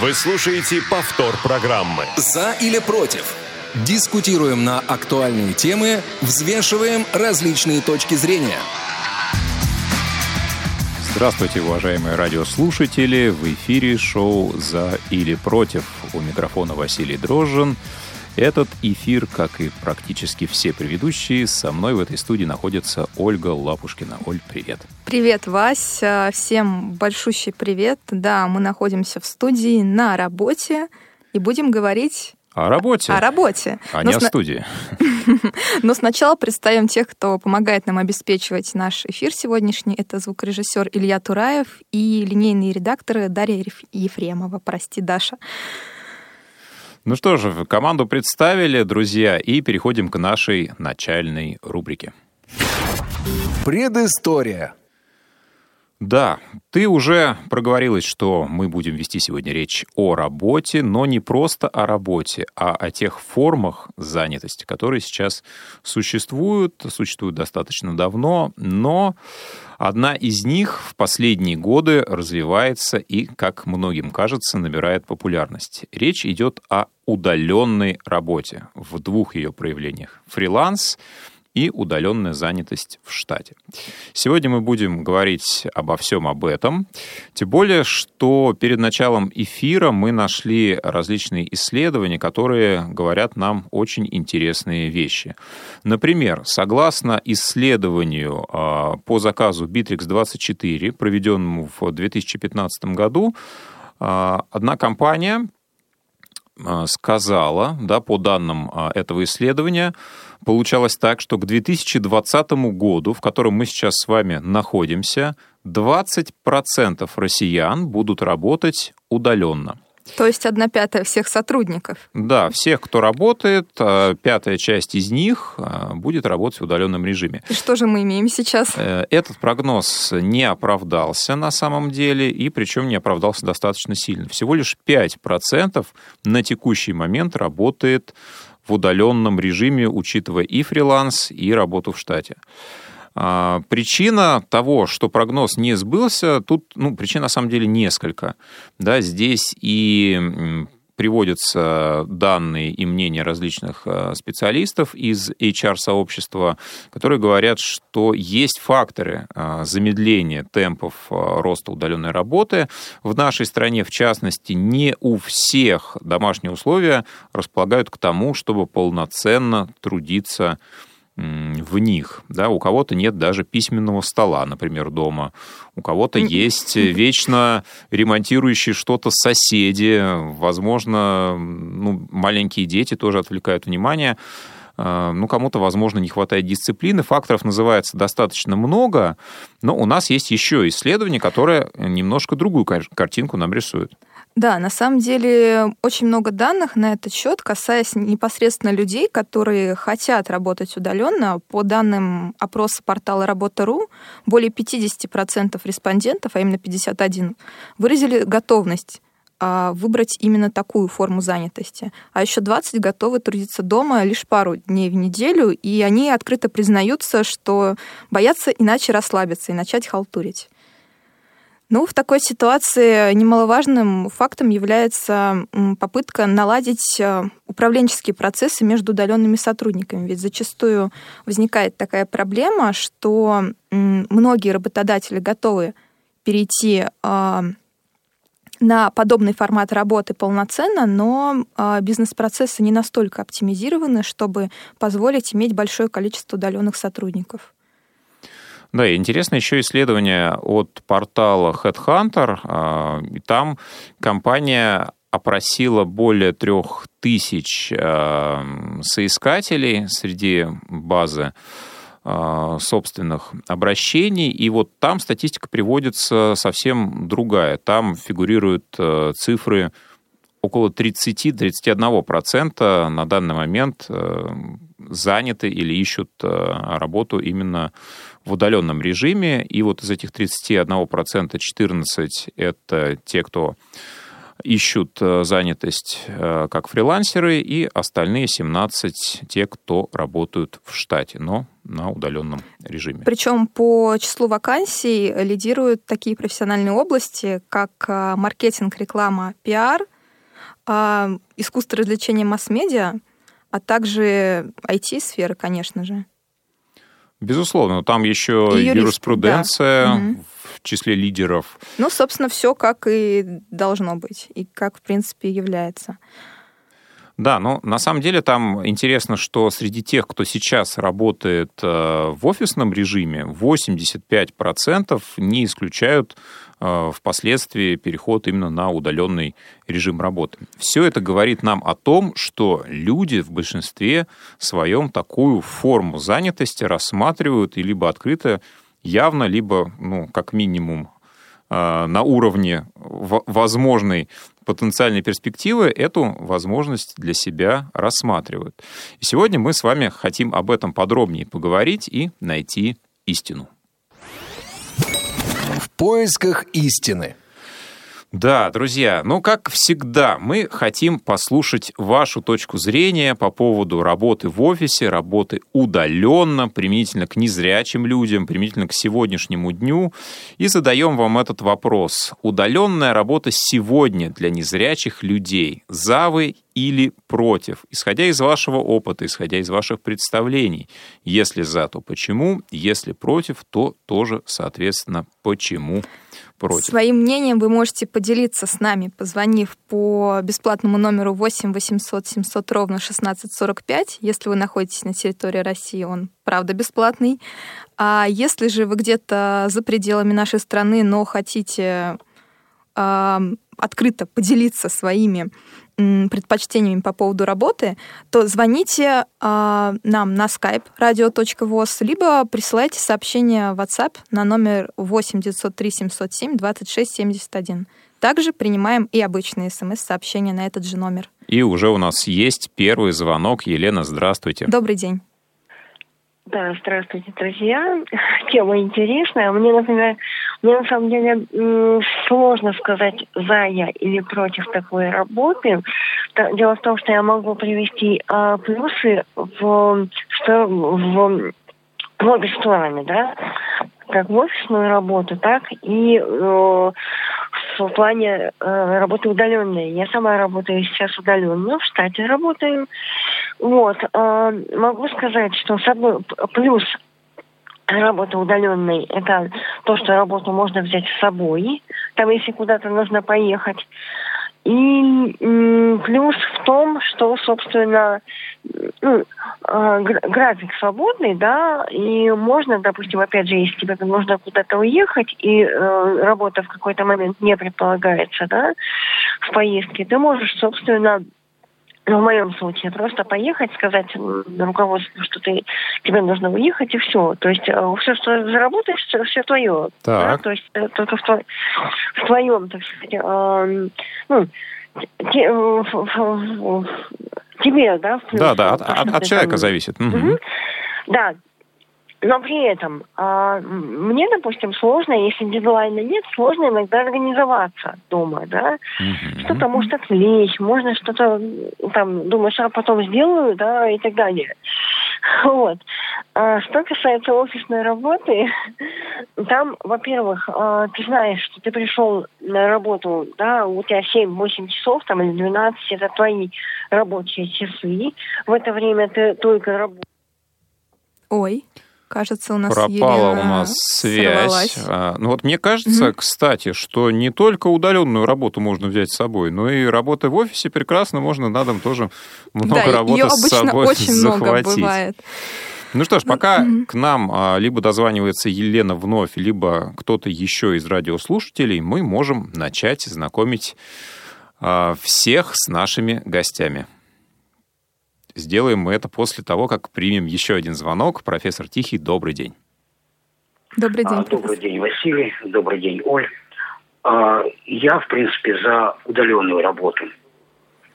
Вы слушаете повтор программы. «За или против». Дискутируем на актуальные темы, взвешиваем различные точки зрения. Здравствуйте, уважаемые радиослушатели! В эфире шоу «За или против». У микрофона Василий Дрожжин. Этот эфир, как и практически все предыдущие, со мной в этой студии находится Ольга Лапушкина. Оль, привет. Привет, Вась. Всем большущий привет. Да, мы находимся в студии на работе и будем говорить о работе. О работе. А не о студии. Но сначала представим тех, кто помогает нам обеспечивать наш эфир сегодняшний. Это звукорежиссер Илья Тураев и линейные редакторы Дарья Ефремова. Прости, Даша. Ну что же, команду представили, друзья, и переходим к нашей начальной рубрике. Предыстория. Да, ты уже проговорилась, что мы будем вести сегодня речь о работе, но не просто о работе, а о тех формах занятости, которые сейчас существуют, существуют достаточно давно, но одна из них в последние годы развивается и, как многим кажется, набирает популярность. Речь идет о удаленной работе в двух ее проявлениях. Фриланс и удаленная занятость в штате. Сегодня мы будем говорить обо всем об этом. Тем более, что перед началом эфира мы нашли различные исследования, которые говорят нам очень интересные вещи. Например, согласно исследованию а, по заказу Bittrex24, проведенному в 2015 году, а, одна компания а, сказала, да, по данным этого исследования, получалось так, что к 2020 году, в котором мы сейчас с вами находимся, 20% россиян будут работать удаленно. То есть одна пятая всех сотрудников. Да, всех, кто работает, а, пятая часть из них а, будет работать в удаленном режиме. И что же мы имеем сейчас? Э, этот прогноз не оправдался на самом деле, и причем не оправдался достаточно сильно. Всего лишь 5% на текущий момент работает в удаленном режиме, учитывая и фриланс, и работу в штате. А, причина того, что прогноз не сбылся, тут, ну, причин на самом деле несколько. Да, здесь и приводятся данные и мнения различных э, специалистов из HR-сообщества, которые говорят, что есть факторы э, замедления темпов э, роста удаленной работы. В нашей стране, в частности, не у всех домашние условия располагают к тому, чтобы полноценно трудиться в них. Да, у кого-то нет даже письменного стола, например, дома. У кого-то есть вечно ремонтирующие что-то соседи. Возможно, ну, маленькие дети тоже отвлекают внимание. А, ну, кому-то, возможно, не хватает дисциплины. Факторов называется достаточно много, но у нас есть еще исследование, которое немножко другую картинку нам рисует. Да, на самом деле очень много данных на этот счет, касаясь непосредственно людей, которые хотят работать удаленно. По данным опроса портала Работа.ру, более 50% респондентов, а именно 51, выразили готовность а, выбрать именно такую форму занятости. А еще 20 готовы трудиться дома лишь пару дней в неделю, и они открыто признаются, что боятся иначе расслабиться и начать халтурить. Ну, в такой ситуации немаловажным фактом является попытка наладить э, управленческие процессы между удаленными сотрудниками. Ведь зачастую возникает такая проблема, что многие работодатели готовы перейти э, на подобный формат работы полноценно, но э, бизнес-процессы не настолько оптимизированы, чтобы позволить иметь большое количество удаленных сотрудников. Да, и интересно еще исследование от портала Headhunter. А, там компания опросила более трех тысяч а, соискателей среди базы а, собственных обращений, и вот там статистика приводится совсем другая. Там фигурируют цифры около 30-31% на данный момент заняты или ищут работу именно в удаленном режиме, и вот из этих 31% 14 это те, кто ищут э, занятость э, как фрилансеры, и остальные 17 те, кто работают в штате, но на удаленном режиме. Причем по числу вакансий лидируют такие профессиональные области, как э, маркетинг, реклама, пиар, искусство развлечения масс-медиа, а также IT-сфера, конечно же. Безусловно, там еще и юриспруденция да. в числе лидеров. Ну, собственно, все как и должно быть, и как, в принципе, является. Да, но на самом деле там интересно, что среди тех, кто сейчас работает э, в офисном режиме, 85% не исключают впоследствии переход именно на удаленный режим работы. Все это говорит нам о том, что люди в большинстве своем такую форму занятости рассматривают и либо открыто, явно, либо, ну, как минимум, э, на уровне возможной потенциальные перспективы эту возможность для себя рассматривают. И сегодня мы с вами хотим об этом подробнее поговорить и найти истину. В поисках истины. Да, друзья, ну, как всегда, мы хотим послушать вашу точку зрения по поводу работы в офисе, работы удаленно, применительно к незрячим людям, применительно к сегодняшнему дню, и задаем вам этот вопрос. Удаленная работа сегодня для незрячих людей, за вы или против, исходя из вашего опыта, исходя из ваших представлений. Если за, то почему, если против, то тоже, соответственно, почему против. Своим мнением вы можете поделиться с нами, позвонив по бесплатному номеру 8 800 700 ровно 1645. Если вы находитесь на территории России, он правда бесплатный. А если же вы где-то за пределами нашей страны, но хотите открыто поделиться своими предпочтениями по поводу работы, то звоните э, нам на skype radio.voz, либо присылайте сообщение в WhatsApp на номер 8 903 707 26 71. Также принимаем и обычные смс-сообщения на этот же номер. И уже у нас есть первый звонок. Елена, здравствуйте. Добрый день. Да, здравствуйте, друзья. Тема интересная. Мне, например, мне на самом деле сложно сказать, за я или против такой работы. Дело в том, что я могу привести а, плюсы в, что, в, в обе стороны, да, как в офисную работу, так и э, в плане э, работы удаленной. Я сама работаю сейчас удаленно, в штате работаю. Вот. Э, могу сказать, что с одной плюс работа удаленной – это то, что работу можно взять с собой, там, если куда-то нужно поехать. И плюс в том, что, собственно, ну, э, график свободный, да, и можно, допустим, опять же, если тебе нужно куда-то уехать, и э, работа в какой-то момент не предполагается, да, в поездке, ты можешь, собственно, ну, в моем случае, просто поехать, сказать руководству, что ты, тебе нужно уехать, и все. То есть э, все, что заработаешь, все, все твое. Так. Да? То есть э, только в, в твоем, так сказать, э, ну, те, э, тебе, да? Да, да, от, от, от человека там... зависит. Угу. Да, но при этом э, мне, допустим, сложно, если дедлайна нет, сложно иногда организоваться дома, да. Mm-hmm. Что-то может отвлечь, можно что-то там думаешь, а потом сделаю, да, и так далее. Вот. А что касается офисной работы, там, во-первых, э, ты знаешь, что ты пришел на работу, да, у тебя 7-8 часов там или 12, это твои рабочие часы. В это время ты только работаешь. Ой. Кажется, у нас пропала Елена у нас связь. А, ну вот мне кажется, угу. кстати, что не только удаленную работу можно взять с собой, но и работа в офисе прекрасно можно на дом тоже много да, работы с собой очень захватить. Много бывает. Ну что ж, пока mm-hmm. к нам а, либо дозванивается Елена вновь, либо кто-то еще из радиослушателей, мы можем начать знакомить а, всех с нашими гостями. Сделаем мы это после того, как примем еще один звонок. Профессор Тихий, добрый день. Добрый день, а, Добрый день, Василий. Добрый день, Оль. А, я, в принципе, за удаленную работу.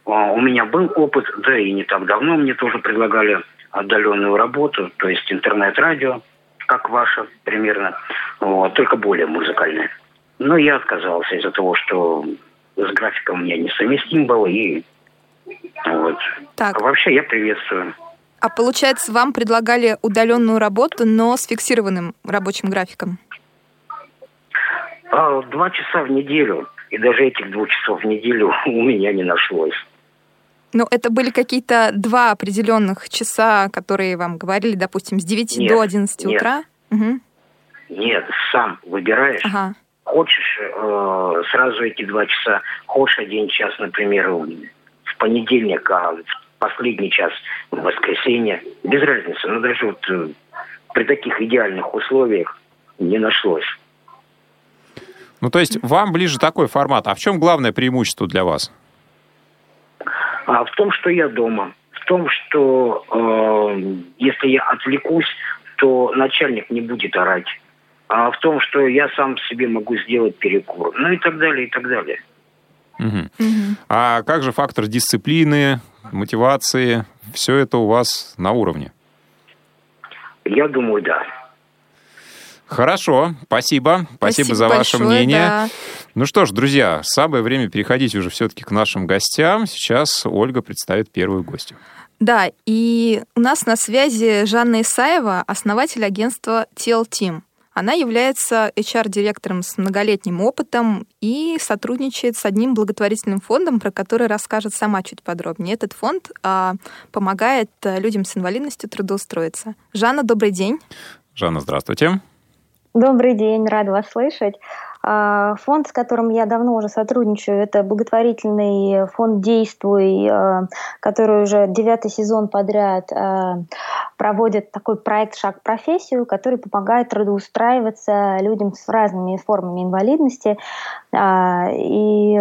А, у меня был опыт, да и не так давно мне тоже предлагали отдаленную работу, то есть интернет-радио, как ваша примерно, вот, только более музыкальная. Но я отказался из-за того, что с графиком у меня несовместим был, и вот. Так. А вообще я приветствую. А получается, вам предлагали удаленную работу, но с фиксированным рабочим графиком? А, два часа в неделю. И даже этих двух часов в неделю у меня не нашлось. Ну, это были какие-то два определенных часа, которые вам говорили, допустим, с 9 нет, до 11 нет. утра? Угу. Нет, сам выбираешь. Ага. Хочешь э, сразу эти два часа, хочешь один час, например, в понедельник, а в последний час в воскресенье. Без разницы. Но даже вот э, при таких идеальных условиях не нашлось. Ну, то есть вам ближе такой формат. А в чем главное преимущество для вас? А в том, что я дома. В том, что э, если я отвлекусь, то начальник не будет орать. А в том, что я сам себе могу сделать перекур. Ну и так далее, и так далее. Угу. Угу. А как же фактор дисциплины, мотивации? Все это у вас на уровне? Я думаю, да. Хорошо, спасибо. Спасибо, спасибо за ваше большое, мнение. Да. Ну что ж, друзья, самое время переходить уже все-таки к нашим гостям. Сейчас Ольга представит первую гостью. Да, и у нас на связи Жанна Исаева, основатель агентства TL Team. Она является HR-директором с многолетним опытом и сотрудничает с одним благотворительным фондом, про который расскажет сама чуть подробнее. Этот фонд а, помогает э, людям с инвалидностью трудоустроиться. Жанна, добрый день. Жанна, здравствуйте. Добрый день, рада вас слышать. А, фонд, с которым я давно уже сотрудничаю, это благотворительный фонд «Действуй», а, который уже девятый сезон подряд а, проводит такой проект «Шаг в профессию», который помогает трудоустраиваться людям с разными формами инвалидности. И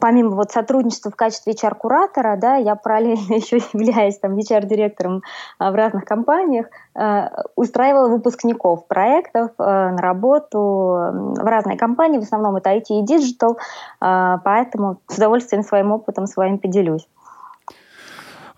помимо вот сотрудничества в качестве HR-куратора, да, я параллельно еще являюсь там HR-директором а, в разных компаниях, а, устраивала выпускников проектов а, на работу в разные компании, в основном это IT и Digital, поэтому с удовольствием своим опытом с вами поделюсь.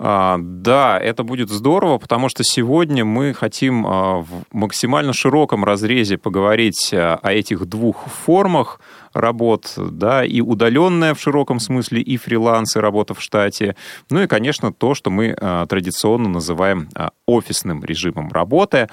А, да, это будет здорово, потому что сегодня мы хотим а, в максимально широком разрезе поговорить а, о этих двух формах работ, да, и удаленная в широком смысле, и фриланс, и работа в штате. Ну и, конечно, то, что мы традиционно называем офисным режимом работы.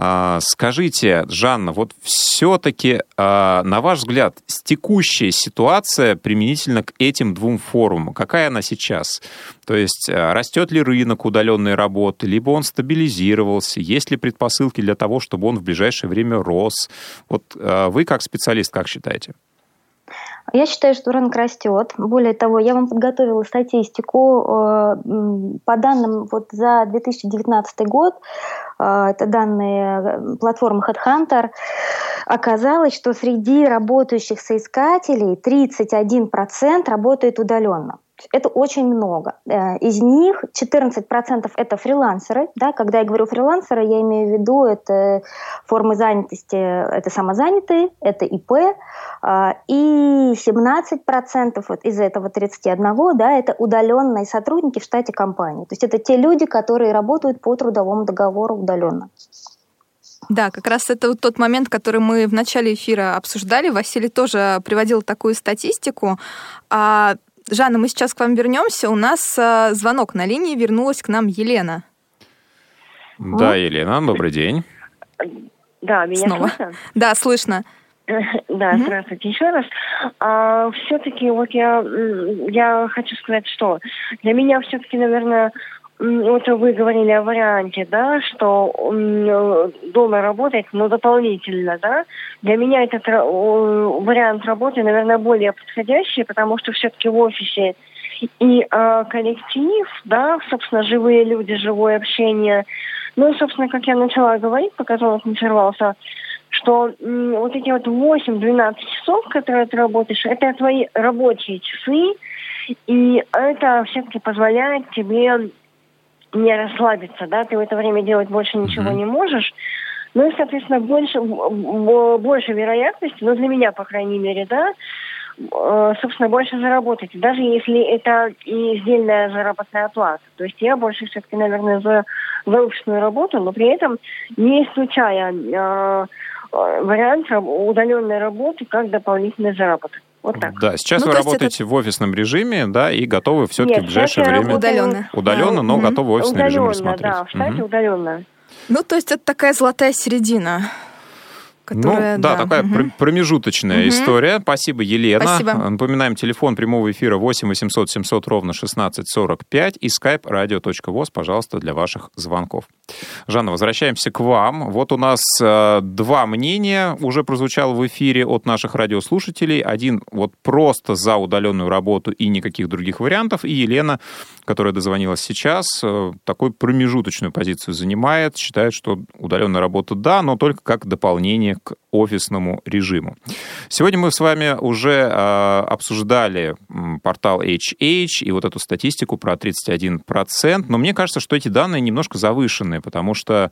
А, скажите, Жанна, вот все-таки, а, на ваш взгляд, текущая ситуация применительно к этим двум форумам, какая она сейчас? То есть а, растет ли рынок удаленной работы, либо он стабилизировался, есть ли предпосылки для того, чтобы он в ближайшее время рос? Вот вы как специалист как считаете? Я считаю, что рынок растет. Более того, я вам подготовила статистику э, по данным вот за 2019 год. Э, это данные э, платформы HeadHunter. Оказалось, что среди работающих соискателей 31% работает удаленно. Это очень много. Э, из них 14% это фрилансеры. Да? Когда я говорю фрилансеры, я имею в виду это формы занятости, это самозанятые, это ИП. Э, и 17% вот из этого 31, да, это удаленные сотрудники в штате компании. То есть это те люди, которые работают по трудовому договору удаленно. Да, как раз это вот тот момент, который мы в начале эфира обсуждали. Василий тоже приводил такую статистику. А Жанна, мы сейчас к вам вернемся. У нас э, звонок на линии, вернулась к нам Елена. Да, Елена, добрый день. Да, меня Снова. слышно? Да, слышно. Да, угу. здравствуйте еще раз. А, все-таки вот я, я хочу сказать, что для меня все-таки, наверное, вот вы говорили о варианте, да, что дома работать, но дополнительно, да. Для меня этот вариант работы, наверное, более подходящий, потому что все-таки в офисе и э, коллектив, да, собственно, живые люди, живое общение. Ну и, собственно, как я начала говорить, пока звонок не сорвался, что м, вот эти вот 8-12 часов, которые ты работаешь, это твои рабочие часы, и это все-таки позволяет тебе не расслабиться, да, ты в это время делать больше ничего mm-hmm. не можешь. Ну и, соответственно, больше, больше вероятности, ну, для меня, по крайней мере, да, э, собственно, больше заработать, даже если это и сдельная заработная плата. То есть я больше все-таки, наверное, за, офисную работу, но при этом не исключая э, э вариант удаленной работы как дополнительный заработок. Вот так. Да, сейчас Ну, вы работаете в офисном режиме, да, и готовы все-таки Нет, в ближайшее время... Удаленно. Удаленно, но Мгм. готовы офисный режим Удаленно, рассмотреть. да, в штате Мгм. удаленно. Ну, то есть это такая золотая середина, которая... ну, да, такая мгм. пр- промежуточная Мгм. история. Спасибо, Елена. Спасибо. Напоминаем, телефон прямого эфира 8 800 700 ровно 1645 и skype radio.voz, пожалуйста, для ваших звонков. Жанна, возвращаемся к вам. Вот у нас э, два мнения уже прозвучало в эфире от наших радиослушателей. Один вот просто за удаленную работу и никаких других вариантов. И Елена, которая дозвонилась сейчас, э, такой промежуточную позицию занимает. Считает, что удаленная работа да, но только как дополнение к офисному режиму. Сегодня мы с вами уже э, обсуждали портал HH и вот эту статистику про 31%, но мне кажется, что эти данные немножко завышенные, потому что,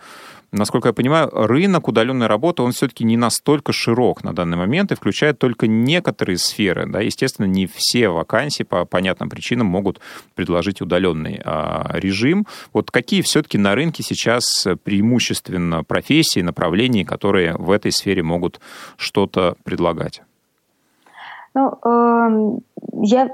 насколько я понимаю, рынок удаленной работы, он все-таки не настолько широк на данный момент и включает только некоторые сферы. Да? Естественно, не все вакансии по понятным причинам могут предложить удаленный а, режим. Вот какие все-таки на рынке сейчас преимущественно профессии, направления, которые в этой сфере могут что-то предлагать? Ну, эм, я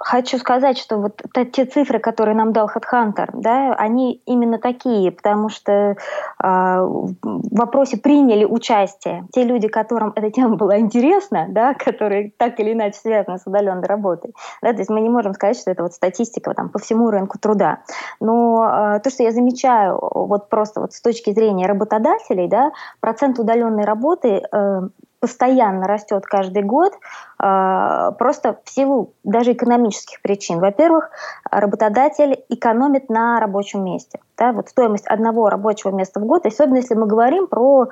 хочу сказать, что вот те цифры, которые нам дал HeadHunter, да, они именно такие, потому что э, в вопросе приняли участие те люди, которым эта тема была интересна, да, которые так или иначе связаны с удаленной работой. Да, то есть мы не можем сказать, что это вот статистика там, по всему рынку труда. Но э, то, что я замечаю вот просто вот с точки зрения работодателей, да, процент удаленной работы э, постоянно растет каждый год, э, просто в силу даже экономических причин. Во-первых, работодатель экономит на рабочем месте. Да? Вот стоимость одного рабочего места в год, особенно если мы говорим про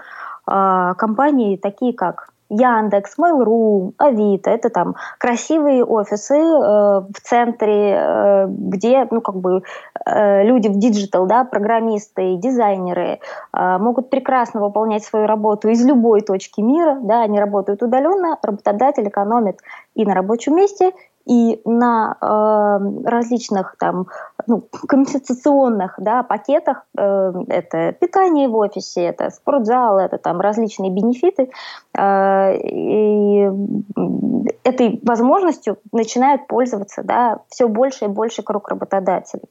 э, компании такие как Яндекс, Mail.ru, Авито, это там красивые офисы э, в центре, э, где, ну, как бы э, люди в digital, да, программисты, дизайнеры э, могут прекрасно выполнять свою работу из любой точки мира, да, они работают удаленно, работодатель экономит и на рабочем месте, и на э, различных там ну, компенсационных да, пакетах, э, это питание в офисе, это спортзал, это там различные бенефиты, э, и этой возможностью начинают пользоваться да, все больше и больше круг работодателей.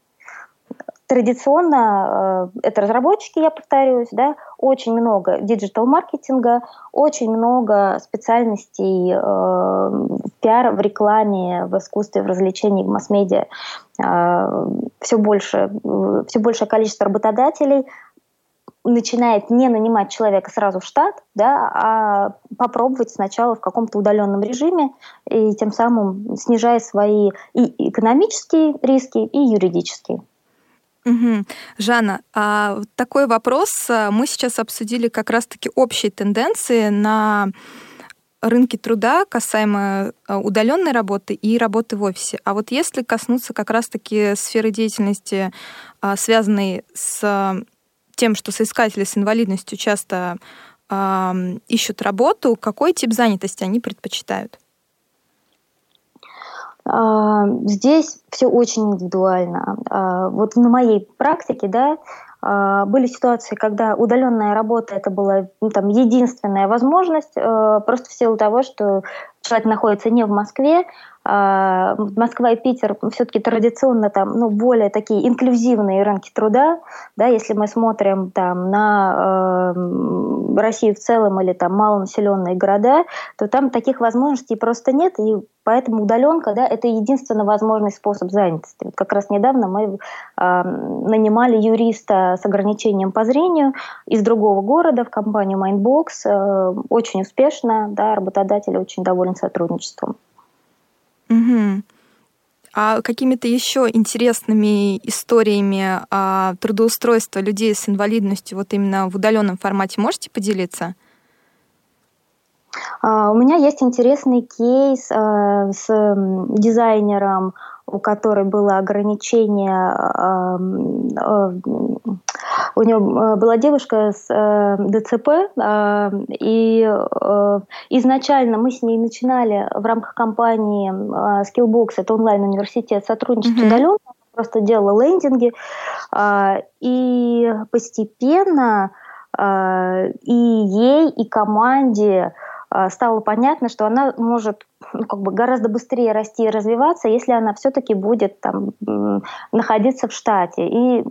Традиционно э, это разработчики, я повторюсь, да, очень много диджитал-маркетинга, очень много специальностей э, в пиар, в рекламе, в искусстве, в развлечении, в масс-медиа. Э, все, больше, э, все большее количество работодателей начинает не нанимать человека сразу в штат, да, а попробовать сначала в каком-то удаленном режиме и тем самым снижая свои и экономические риски, и юридические. Угу. Жанна, а такой вопрос. Мы сейчас обсудили как раз-таки общие тенденции на рынке труда касаемо удаленной работы и работы в офисе. А вот если коснуться как раз-таки сферы деятельности, связанной с тем, что соискатели с инвалидностью часто ищут работу, какой тип занятости они предпочитают? Здесь все очень индивидуально. Вот на моей практике, да, были ситуации, когда удаленная работа это была ну, там, единственная возможность, просто в силу того, что человек находится не в Москве, Москва и Питер все-таки традиционно там, ну, более такие инклюзивные рынки труда, да, если мы смотрим там на э, Россию в целом или там малонаселенные города, то там таких возможностей просто нет, и поэтому удаленка, да, это единственный возможный способ занятости. Вот как раз недавно мы э, нанимали юриста с ограничением по зрению из другого города в компанию Mindbox, э, очень успешно, да, работодатель очень доволен сотрудничеством. Угу. А какими-то еще интересными историями а, трудоустройства людей с инвалидностью вот именно в удаленном формате можете поделиться? Uh, у меня есть интересный кейс uh, с дизайнером, у которой было ограничение, у нее была девушка с ДЦП, и изначально мы с ней начинали в рамках компании Skillbox, это онлайн-университет, сотрудничать mm-hmm. удаленно, просто делала лендинги, и постепенно и ей, и команде э, стало понятно, что она может ну, как бы гораздо быстрее расти и развиваться, если она все-таки будет там находиться в штате. И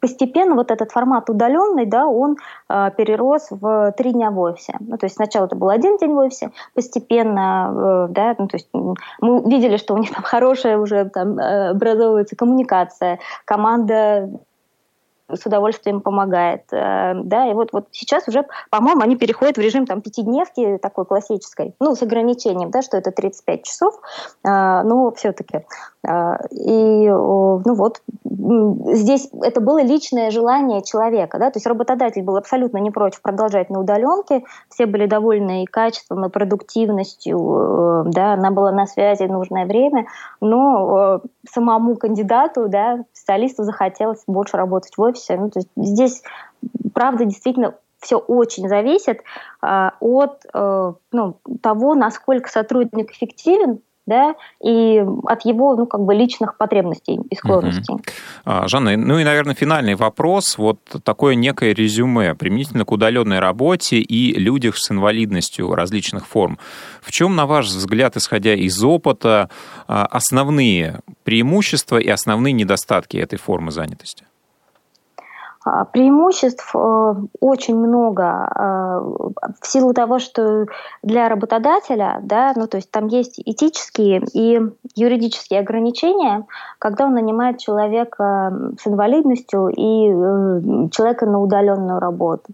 постепенно вот этот формат удаленный, да, он э, перерос в три дня в офисе. Ну, то есть сначала это был один день в офисе, постепенно, э, да, ну, то есть мы видели, что у них там хорошая уже там образовывается коммуникация, команда с удовольствием помогает. Э, да, и вот, вот сейчас уже, по-моему, они переходят в режим там пятидневки такой классической, ну, с ограничением, да, что это 35 часов, э, но все-таки. Э, и, ну вот, здесь это было личное желание человека, да, то есть работодатель был абсолютно не против продолжать на удаленке, все были довольны и качеством, и продуктивностью, да, она была на связи нужное время, но самому кандидату, да, специалисту захотелось больше работать в офисе. Ну, то есть здесь, правда, действительно все очень зависит э, от э, ну, того, насколько сотрудник эффективен да, и от его, ну, как бы личных потребностей и склонностей. Угу. Жанна, ну и, наверное, финальный вопрос. Вот такое некое резюме применительно к удаленной работе и людях с инвалидностью различных форм. В чем, на ваш взгляд, исходя из опыта, а, основные преимущества и основные недостатки этой формы занятости? А, преимуществ э, очень много а, в силу того, что для работодателя, да, ну то есть там есть этические и юридические ограничения, когда он нанимает человека с инвалидностью и э, человека на удаленную работу.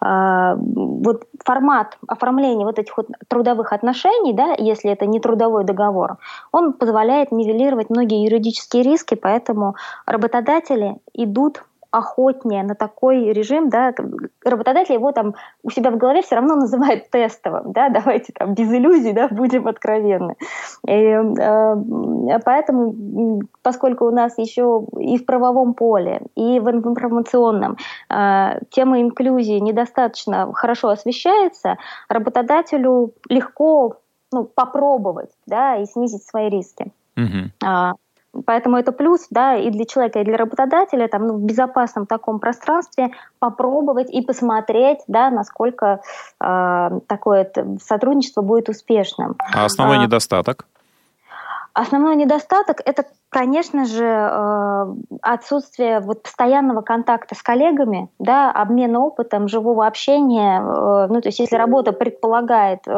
А, вот формат оформления вот этих вот трудовых отношений, да, если это не трудовой договор, он позволяет нивелировать многие юридические риски, поэтому работодатели идут охотнее на такой режим, да, работодатель его там у себя в голове все равно называет тестовым, да, давайте там без иллюзий, да, будем откровенны. И, э, поэтому, поскольку у нас еще и в правовом поле, и в информационном э, тема инклюзии недостаточно хорошо освещается, работодателю легко ну, попробовать, да, и снизить свои риски. Uh-huh. Поэтому это плюс, да, и для человека, и для работодателя, там, ну, в безопасном таком пространстве попробовать и посмотреть, да, насколько э, такое сотрудничество будет успешным. А основной а, недостаток? Основной недостаток – это, конечно же, э, отсутствие вот постоянного контакта с коллегами, да, обмена опытом, живого общения. Э, ну, то есть если работа предполагает э,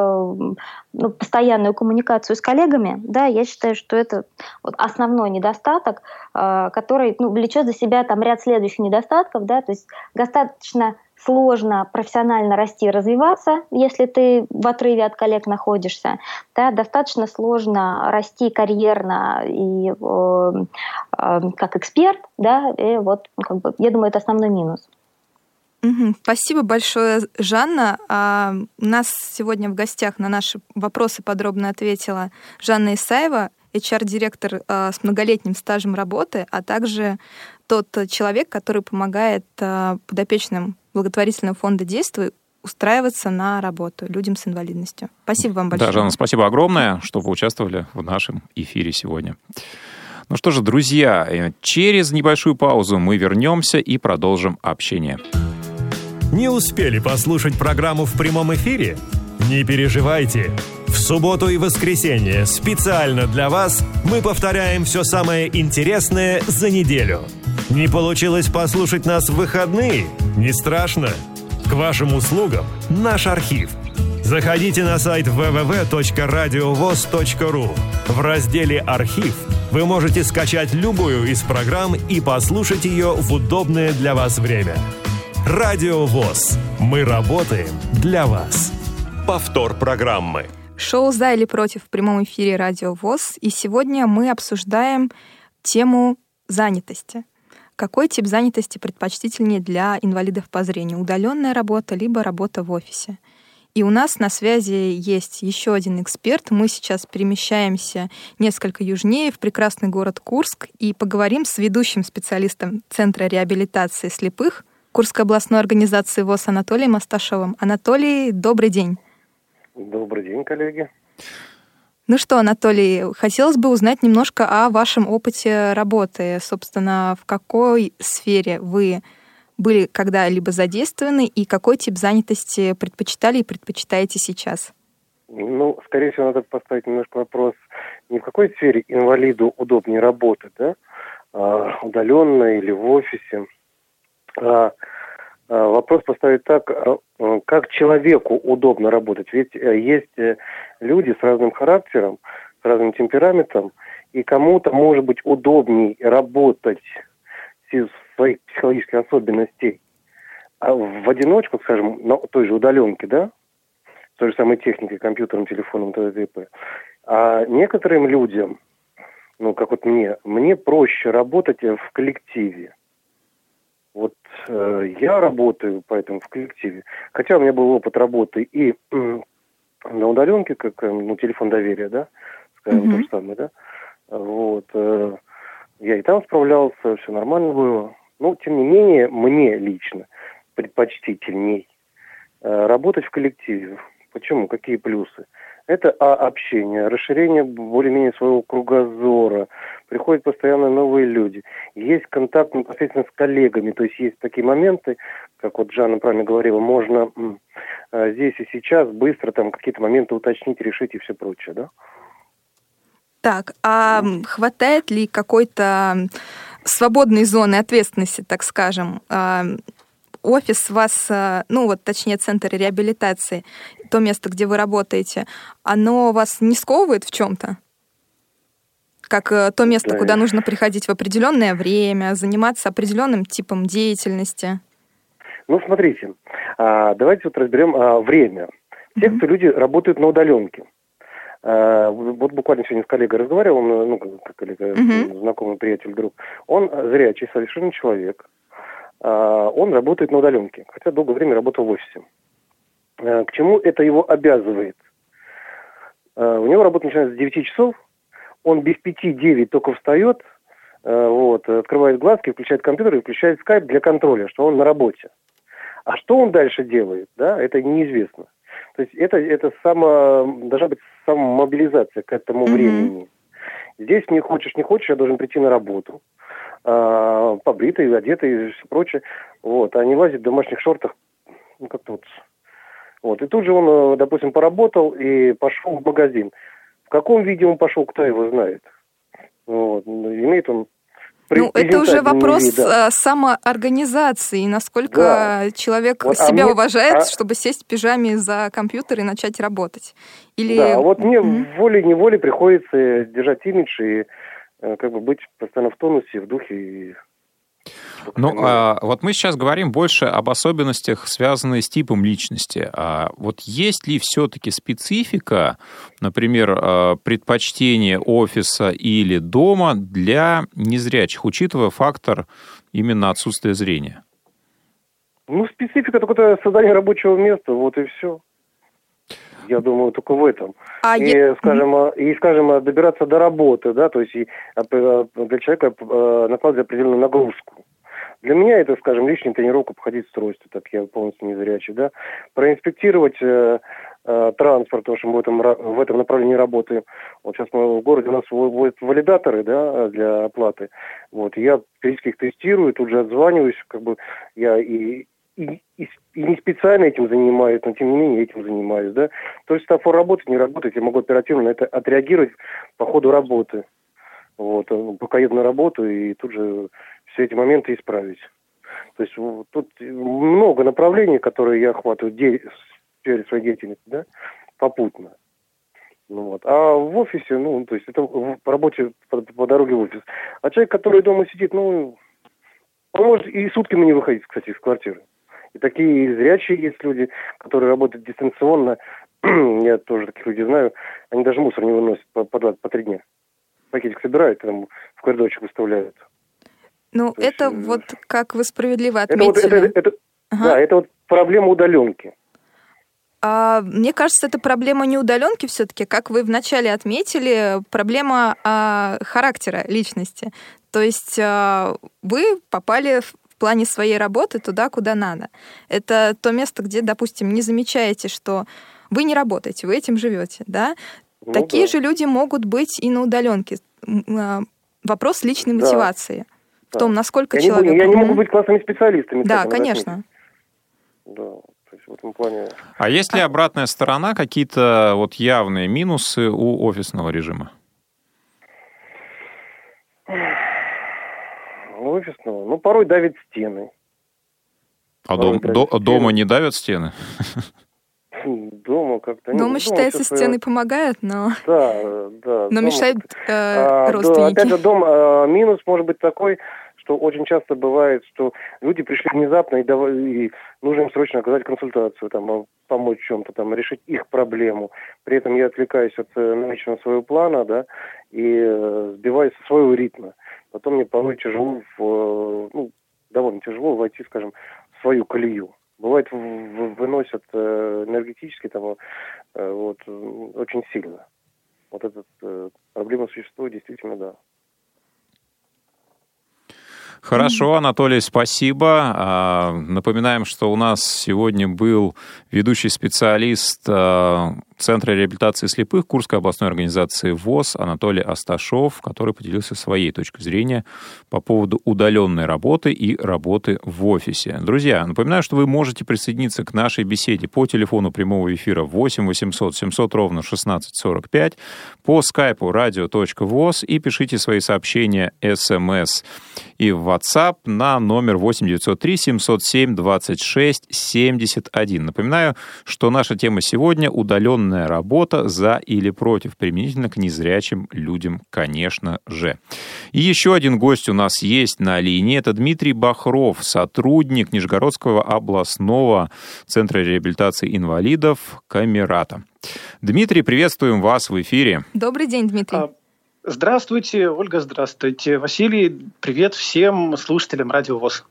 ну, постоянную коммуникацию с коллегами, да, я считаю, что это вот основной недостаток, который ну, влечет за себя там ряд следующих недостатков, да, то есть достаточно сложно профессионально расти и развиваться, если ты в отрыве от коллег находишься. Да, достаточно сложно расти карьерно и э, э, как эксперт. Да, и вот, ну, как бы, я думаю, это основной минус. Спасибо большое, Жанна. А у нас сегодня в гостях на наши вопросы подробно ответила Жанна Исаева, HR-директор а, с многолетним стажем работы, а также тот человек, который помогает а, подопечным благотворительного фонда «Действуй» устраиваться на работу людям с инвалидностью. Спасибо вам большое. Да, Жанна, спасибо огромное, что вы участвовали в нашем эфире сегодня. Ну что же, друзья, э, через небольшую паузу мы вернемся и продолжим общение. Не успели послушать программу в прямом эфире? Не переживайте. В субботу и воскресенье специально для вас мы повторяем все самое интересное за неделю – не получилось послушать нас в выходные? Не страшно. К вашим услугам наш архив. Заходите на сайт www.radiovoz.ru. В разделе «Архив» вы можете скачать любую из программ и послушать ее в удобное для вас время. Радио ВОЗ. Мы работаем для вас. Повтор программы. Шоу «За или против» в прямом эфире Радио ВОЗ. И сегодня мы обсуждаем тему занятости. Какой тип занятости предпочтительнее для инвалидов по зрению? Удаленная работа, либо работа в офисе? И у нас на связи есть еще один эксперт. Мы сейчас перемещаемся несколько южнее, в прекрасный город Курск, и поговорим с ведущим специалистом Центра реабилитации слепых Курской областной организации ВОЗ Анатолием Асташовым. Анатолий, добрый день. Добрый день, коллеги. Ну что, Анатолий, хотелось бы узнать немножко о вашем опыте работы. Собственно, в какой сфере вы были когда-либо задействованы и какой тип занятости предпочитали и предпочитаете сейчас? Ну, скорее всего, надо поставить немножко вопрос, не в какой сфере инвалиду удобнее работать, да, а, удаленно или в офисе, а, вопрос поставить так, а, как человеку удобно работать. Ведь э, есть э, люди с разным характером, с разным темпераментом, и кому-то может быть удобнее работать из своих психологических особенностей а в одиночку, скажем, на той же удаленке, да, той же самой техникой, компьютером, телефоном, т.д. А некоторым людям, ну, как вот мне, мне проще работать в коллективе. Вот э, я работаю поэтому в коллективе. Хотя у меня был опыт работы и э, на удаленке, как э, ну, телефон доверия, да, скажем, mm-hmm. то же самое, да. Вот. Э, я и там справлялся, все нормально было. Но, тем не менее, мне лично предпочтительней э, работать в коллективе. Почему? Какие плюсы? Это а, общение, расширение более-менее своего кругозора. Приходят постоянно новые люди. Есть контакт непосредственно с коллегами. То есть есть такие моменты, как вот Жанна правильно говорила, можно а, здесь и сейчас быстро там какие-то моменты уточнить, решить и все прочее, да? Так, а хватает ли какой-то свободной зоны ответственности, так скажем? А, офис вас, а, ну вот точнее центр реабилитации, то место, где вы работаете, оно вас не сковывает в чем-то? Как э, то место, да. куда нужно приходить в определенное время, заниматься определенным типом деятельности? Ну, смотрите, а, давайте вот разберем время. Те, mm-hmm. кто люди работают на удаленке, Э, вот буквально сегодня с коллегой разговаривал, он, ну, как коллега, uh-huh. знакомый приятель, друг. Он зрячий, совершенно человек. Э, он работает на удаленке, хотя долгое время работал в офисе. Э, к чему это его обязывает? У него работа начинается с 9 часов, он без 5-9 только встает, вот, открывает глазки, включает компьютер и включает скайп для контроля, что он на работе. А что он дальше делает, да, это неизвестно. То есть это, это само, должна быть самомобилизация к этому mm-hmm. времени. Здесь не хочешь, не хочешь, я должен прийти на работу, а, побритый, одетый и все прочее, вот, а не лазить в домашних шортах, ну, как-то вот. Вот, и тут же он, э, допустим, поработал и пошел в магазин. В каком виде он пошел, кто его знает. Вот, имеет он ну, это уже вопрос вид, да. А, самоорганизации, насколько да. человек вот, а себя а мне, уважает, а... чтобы сесть в пижаме за компьютер и начать работать. Или... Да, вот мне mm-hmm. волей-неволей приходится держать имидж и э, как бы быть постоянно в тонусе, в духе и ну, а, вот мы сейчас говорим больше об особенностях, связанных с типом личности. А вот есть ли все-таки специфика, например, а, предпочтение офиса или дома для незрячих, учитывая фактор именно отсутствия зрения? Ну, специфика только создание рабочего места, вот и все. Я думаю, только в этом. А и, я... скажем, и, скажем, добираться до работы, да, то есть и для человека накладывать определенную нагрузку. Для меня это, скажем, лишняя тренировка походить в стройстве, так я полностью незрячий, да. Проинспектировать э, э, транспорт, потому что мы в этом, в этом направлении работаем. Вот сейчас мы в городе у нас вводят валидаторы, да, для оплаты. Вот, я периодически их тестирую, тут же отзваниваюсь, как бы я и, и, и, и не специально этим занимаюсь, но тем не менее этим занимаюсь, да. То есть светофор работает, не работает, я могу оперативно на это отреагировать по ходу работы. Вот, э, пока еду на работу и тут же все эти моменты исправить. То есть тут много направлений, которые я охватываю де- в своей деятельности, да, попутно. Ну вот. А в офисе, ну, то есть это в, по работе по, по дороге в офис. А человек, который дома сидит, ну, он может и сутками не выходить, кстати, из квартиры. И такие зрячие есть люди, которые работают дистанционно. Я тоже таких людей знаю. Они даже мусор не выносят по, по, по три дня. Пакетик собирают, там в коридорчик выставляют. Ну, То это есть, вот, как вы справедливо отметили. Это это, это, ага. Да, это вот проблема удаленки. А, мне кажется, это проблема не удаленки все-таки, как вы вначале отметили, проблема а, характера личности. То есть а, вы попали в плане своей работы туда, куда надо. Это то место, где, допустим, не замечаете, что вы не работаете, вы этим живете, да? Ну, Такие да. же люди могут быть и на удаленке. А, вопрос личной да. мотивации в том, насколько я человек... Не, я не могу быть классными специалистами. Да, конечно. Да. в этом плане. А есть ли обратная сторона, какие-то вот явные минусы у офисного режима? Офисного? Ну, порой давит стены. А дом, до, стены. дома не давят стены? Дома как-то... Дома, нет, считается, дома стены помогают, но... Да, да. Но мешают э, а, родственники. Да, опять же, дом, а, минус может быть такой, что очень часто бывает, что люди пришли внезапно и, дав... и нужно им срочно оказать консультацию, там, помочь в чем-то, там, решить их проблему. При этом я отвлекаюсь от э, намеченного своего плана, да, и э, сбиваюсь со своего ритма. Потом мне порой тяжело, в, э, ну, довольно тяжело войти, скажем, в свою колею. Бывает, выносят энергетически там, вот, очень сильно. Вот эта проблема существует, действительно, да. Хорошо, Анатолий, спасибо. А, напоминаем, что у нас сегодня был ведущий специалист а, Центра реабилитации слепых Курской областной организации ВОЗ Анатолий Асташов, который поделился своей точкой зрения по поводу удаленной работы и работы в офисе. Друзья, напоминаю, что вы можете присоединиться к нашей беседе по телефону прямого эфира 8 800 700 ровно 1645, по скайпу radio.voz и пишите свои сообщения смс и в WhatsApp на номер 8 903 707 26 71. Напоминаю, что наша тема сегодня — удаленная удаленная работа за или против, применительно к незрячим людям, конечно же. И еще один гость у нас есть на линии. Это Дмитрий Бахров, сотрудник Нижегородского областного центра реабилитации инвалидов Камерата. Дмитрий, приветствуем вас в эфире. Добрый день, Дмитрий. А, здравствуйте, Ольга, здравствуйте. Василий, привет всем слушателям Радио ВОЗ.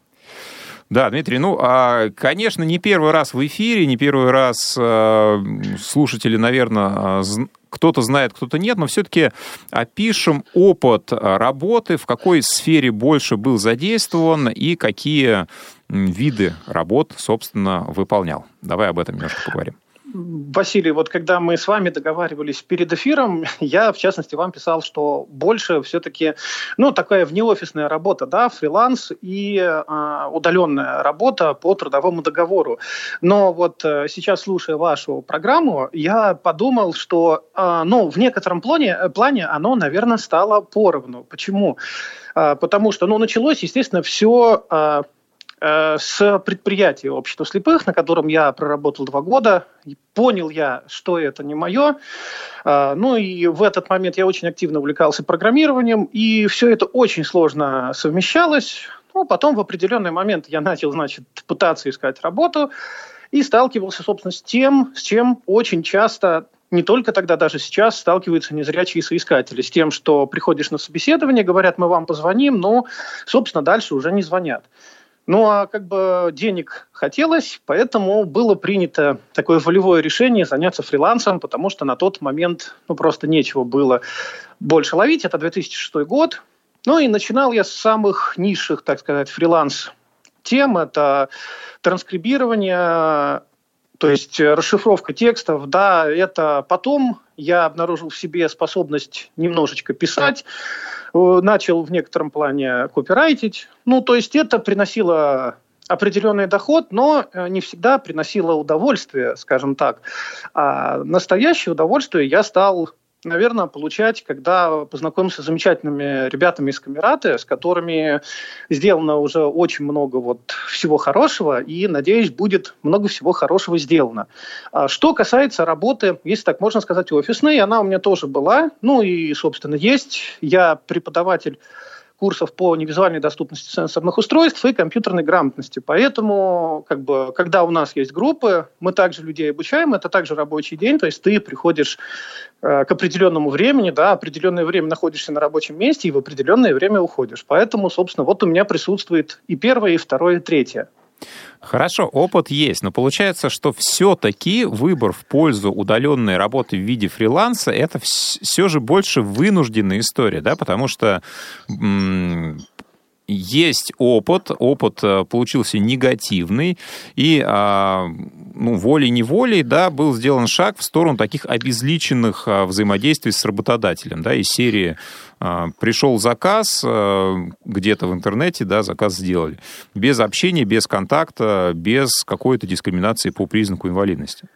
Да, Дмитрий, ну, а, конечно, не первый раз в эфире, не первый раз а, слушатели, наверное, кто-то знает, кто-то нет, но все-таки опишем опыт работы, в какой сфере больше был задействован и какие виды работ, собственно, выполнял. Давай об этом немножко поговорим. Василий, вот когда мы с вами договаривались перед эфиром, я, в частности, вам писал, что больше все-таки, ну, такая внеофисная работа, да, фриланс и э, удаленная работа по трудовому договору. Но вот э, сейчас, слушая вашу программу, я подумал, что, э, ну, в некотором плане, плане оно, наверное, стало поровну. Почему? Э, потому что, ну, началось, естественно, все... Э, Э, с предприятия общества слепых, на котором я проработал два года. Понял я, что это не мое. Э, ну и в этот момент я очень активно увлекался программированием, и все это очень сложно совмещалось. Ну, потом в определенный момент я начал, значит, пытаться искать работу и сталкивался, собственно, с тем, с чем очень часто не только тогда, даже сейчас сталкиваются незрячие соискатели, с тем, что приходишь на собеседование, говорят, мы вам позвоним, но, собственно, дальше уже не звонят. Ну а как бы денег хотелось, поэтому было принято такое волевое решение заняться фрилансом, потому что на тот момент ну, просто нечего было больше ловить. Это 2006 год. Ну и начинал я с самых низших, так сказать, фриланс тем. Это транскрибирование, то есть расшифровка текстов. Да, это потом я обнаружил в себе способность немножечко писать. Э, начал в некотором плане копирайтить. Ну, то есть это приносило определенный доход, но э, не всегда приносило удовольствие, скажем так. А настоящее удовольствие я стал наверное, получать, когда познакомился с замечательными ребятами из Камераты, с которыми сделано уже очень много вот всего хорошего, и, надеюсь, будет много всего хорошего сделано. А что касается работы, если так можно сказать, офисной, она у меня тоже была, ну и, собственно, есть. Я преподаватель курсов по невизуальной доступности сенсорных устройств и компьютерной грамотности. Поэтому, как бы, когда у нас есть группы, мы также людей обучаем, это также рабочий день, то есть ты приходишь э, к определенному времени, да, определенное время находишься на рабочем месте и в определенное время уходишь. Поэтому, собственно, вот у меня присутствует и первое, и второе, и третье. Хорошо, опыт есть, но получается, что все-таки выбор в пользу удаленной работы в виде фриланса это все же больше вынужденная история, да, потому что есть опыт, опыт э, получился негативный, и а, ну, волей-неволей да, был сделан шаг в сторону таких обезличенных а, взаимодействий с работодателем. Да, из серии а, пришел заказ где-то в интернете, да, заказ сделали. Без общения, без контакта, без какой-то дискриминации по признаку инвалидности.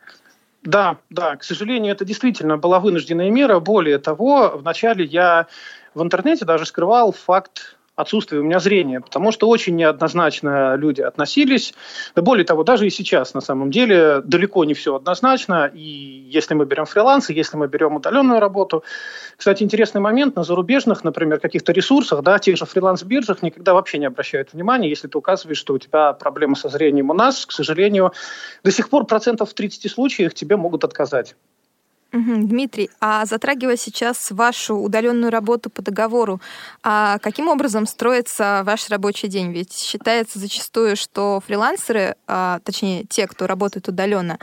Да, да, к сожалению, это действительно была вынужденная мера. Более того, вначале я в интернете даже скрывал факт отсутствие у меня зрения, потому что очень неоднозначно люди относились. Да более того, даже и сейчас на самом деле далеко не все однозначно. И если мы берем фрилансы, если мы берем удаленную работу. Кстати, интересный момент, на зарубежных, например, каких-то ресурсах, да, тех же фриланс-биржах никогда вообще не обращают внимания, если ты указываешь, что у тебя проблемы со зрением. У нас, к сожалению, до сих пор процентов в 30 случаях тебе могут отказать. Дмитрий, а затрагивая сейчас вашу удаленную работу по договору, а каким образом строится ваш рабочий день? Ведь считается зачастую, что фрилансеры, а, точнее те, кто работает удаленно,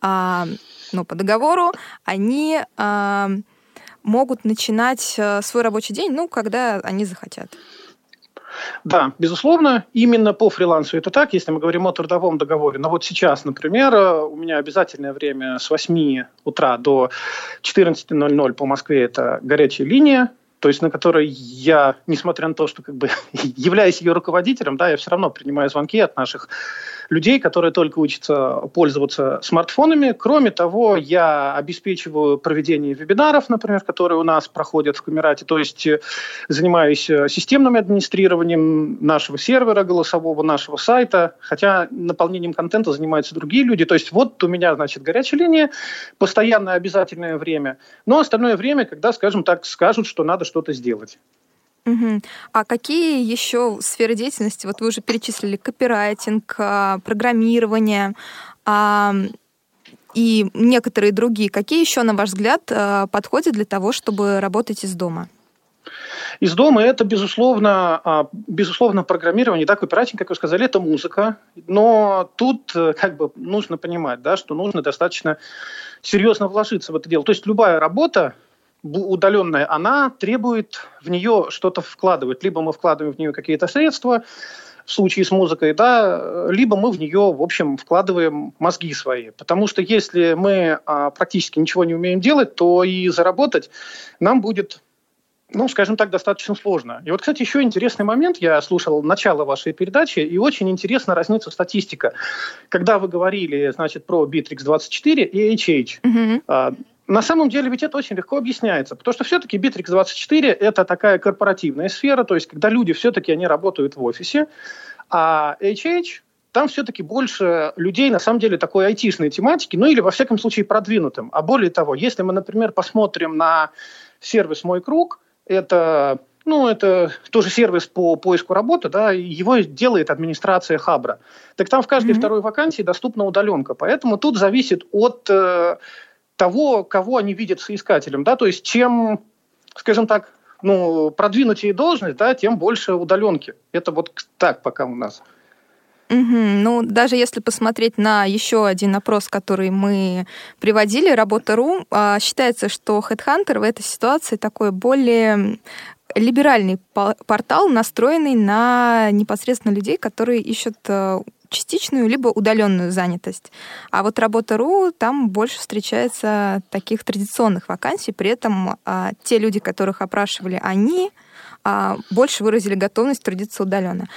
а, ну, по договору, они а, могут начинать а, свой рабочий день, ну, когда они захотят. Да, безусловно, именно по фрилансу это так, если мы говорим о трудовом договоре. Но вот сейчас, например, у меня обязательное время с 8 утра до 14.00 по Москве это горячая линия, то есть на которой я, несмотря на то, что как бы являюсь ее руководителем, да, я все равно принимаю звонки от наших людей, которые только учатся пользоваться смартфонами. Кроме того, я обеспечиваю проведение вебинаров, например, которые у нас проходят в Камерате, то есть э, занимаюсь э, системным администрированием нашего сервера голосового, нашего сайта, хотя наполнением контента занимаются другие люди. То есть вот у меня, значит, горячая линия, постоянное обязательное время, но остальное время, когда, скажем так, скажут, что надо что-то сделать. Угу. А какие еще сферы деятельности, вот вы уже перечислили, копирайтинг, а, программирование а, и некоторые другие, какие еще, на ваш взгляд, а, подходят для того, чтобы работать из дома? Из дома это, безусловно, безусловно, программирование, да, копирайтинг, как вы сказали, это музыка, но тут э, как бы нужно понимать, да, что нужно достаточно серьезно вложиться в это дело. То есть любая работа, удаленная, она требует в нее что-то вкладывать. Либо мы вкладываем в нее какие-то средства, в случае с музыкой, да, либо мы в нее, в общем, вкладываем мозги свои. Потому что если мы а, практически ничего не умеем делать, то и заработать нам будет ну, скажем так, достаточно сложно. И вот, кстати, еще интересный момент. Я слушал начало вашей передачи, и очень интересно разнится статистика. Когда вы говорили, значит, про Bittrex 24 и HH, mm-hmm. На самом деле ведь это очень легко объясняется, потому что все-таки Bittrex24 – это такая корпоративная сфера, то есть когда люди все-таки они работают в офисе, а HH там все-таки больше людей, на самом деле, такой айтишной тематики, ну или, во всяком случае, продвинутым. А более того, если мы, например, посмотрим на сервис «Мой круг», это ну, это тоже сервис по поиску работы, да, его делает администрация Хабра. Так там в каждой mm-hmm. второй вакансии доступна удаленка. Поэтому тут зависит от э, того, кого они видят соискателем, да, то есть чем, скажем так, ну, продвинутее должность, да, тем больше удаленки. Это вот так пока у нас. Угу. Ну, даже если посмотреть на еще один опрос, который мы приводили, Работа.ру, а, считается, что HeadHunter в этой ситуации такой более либеральный портал, настроенный на непосредственно людей, которые ищут э, частичную либо удаленную занятость. А вот работа.ру, там больше встречается таких традиционных вакансий, при этом а, те люди, которых опрашивали, они а, больше выразили готовность трудиться удаленно.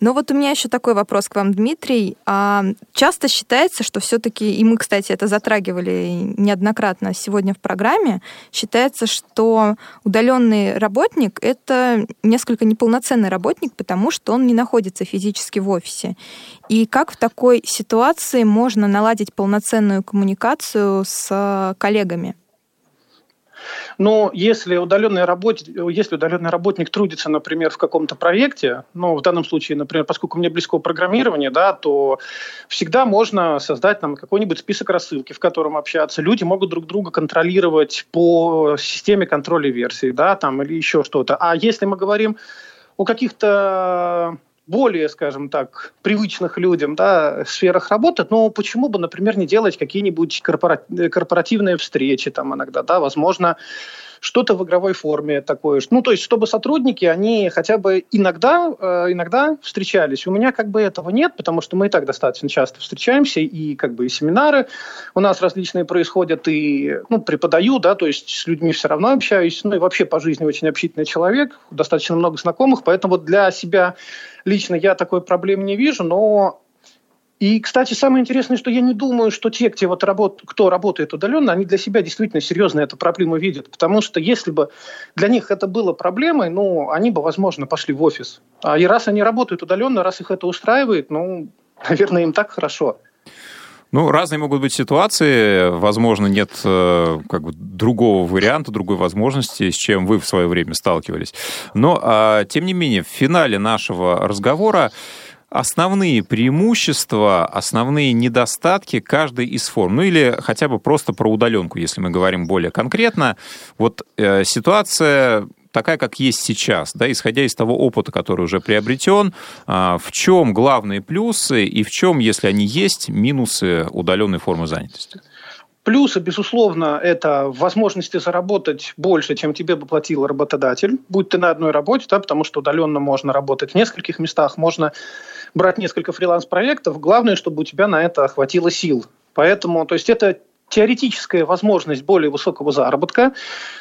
Но вот у меня еще такой вопрос к вам, Дмитрий. А, часто считается, что все-таки, и мы, кстати, это затрагивали неоднократно сегодня в программе, считается, что удаленный работник — это несколько неполноценный работник, потому что он не находится физически в офисе. И как в такой ситуации можно наладить полноценную коммуникацию с коллегами? Но если удаленный, работ... если удаленный работник трудится, например, в каком-то проекте, ну, в данном случае, например, поскольку мне близко программирование, да, то всегда можно создать там какой-нибудь список рассылки, в котором общаться. Люди могут друг друга контролировать по системе контроля версий, да, там, или еще что-то. А если мы говорим о каких-то более, скажем так, привычных людям да, сферах работы, но почему бы, например, не делать какие-нибудь корпоративные встречи там иногда, да, возможно, что-то в игровой форме такое. Ну, то есть, чтобы сотрудники, они хотя бы иногда, э, иногда встречались. У меня как бы этого нет, потому что мы и так достаточно часто встречаемся, и как бы и семинары у нас различные происходят, и ну, преподаю, да, то есть с людьми все равно общаюсь, ну и вообще по жизни очень общительный человек, достаточно много знакомых, поэтому для себя лично я такой проблемы не вижу, но и, кстати, самое интересное, что я не думаю, что те, кто, вот работ, кто работает удаленно, они для себя действительно серьезно эту проблему видят. Потому что если бы для них это было проблемой, ну, они бы, возможно, пошли в офис. А и раз они работают удаленно, раз их это устраивает, ну, наверное, им так хорошо. Ну, разные могут быть ситуации. Возможно, нет э, как бы другого варианта, другой возможности, с чем вы в свое время сталкивались. Но, а, тем не менее, в финале нашего разговора основные преимущества, основные недостатки каждой из форм. Ну или хотя бы просто про удаленку, если мы говорим более конкретно. Вот э, ситуация такая, как есть сейчас, да, исходя из того опыта, который уже приобретен, э, в чем главные плюсы и в чем, если они есть, минусы удаленной формы занятости? Плюсы, безусловно, это возможности заработать больше, чем тебе бы платил работодатель, будь ты на одной работе, да, потому что удаленно можно работать в нескольких местах, можно брать несколько фриланс-проектов. Главное, чтобы у тебя на это хватило сил. Поэтому, то есть это теоретическая возможность более высокого заработка,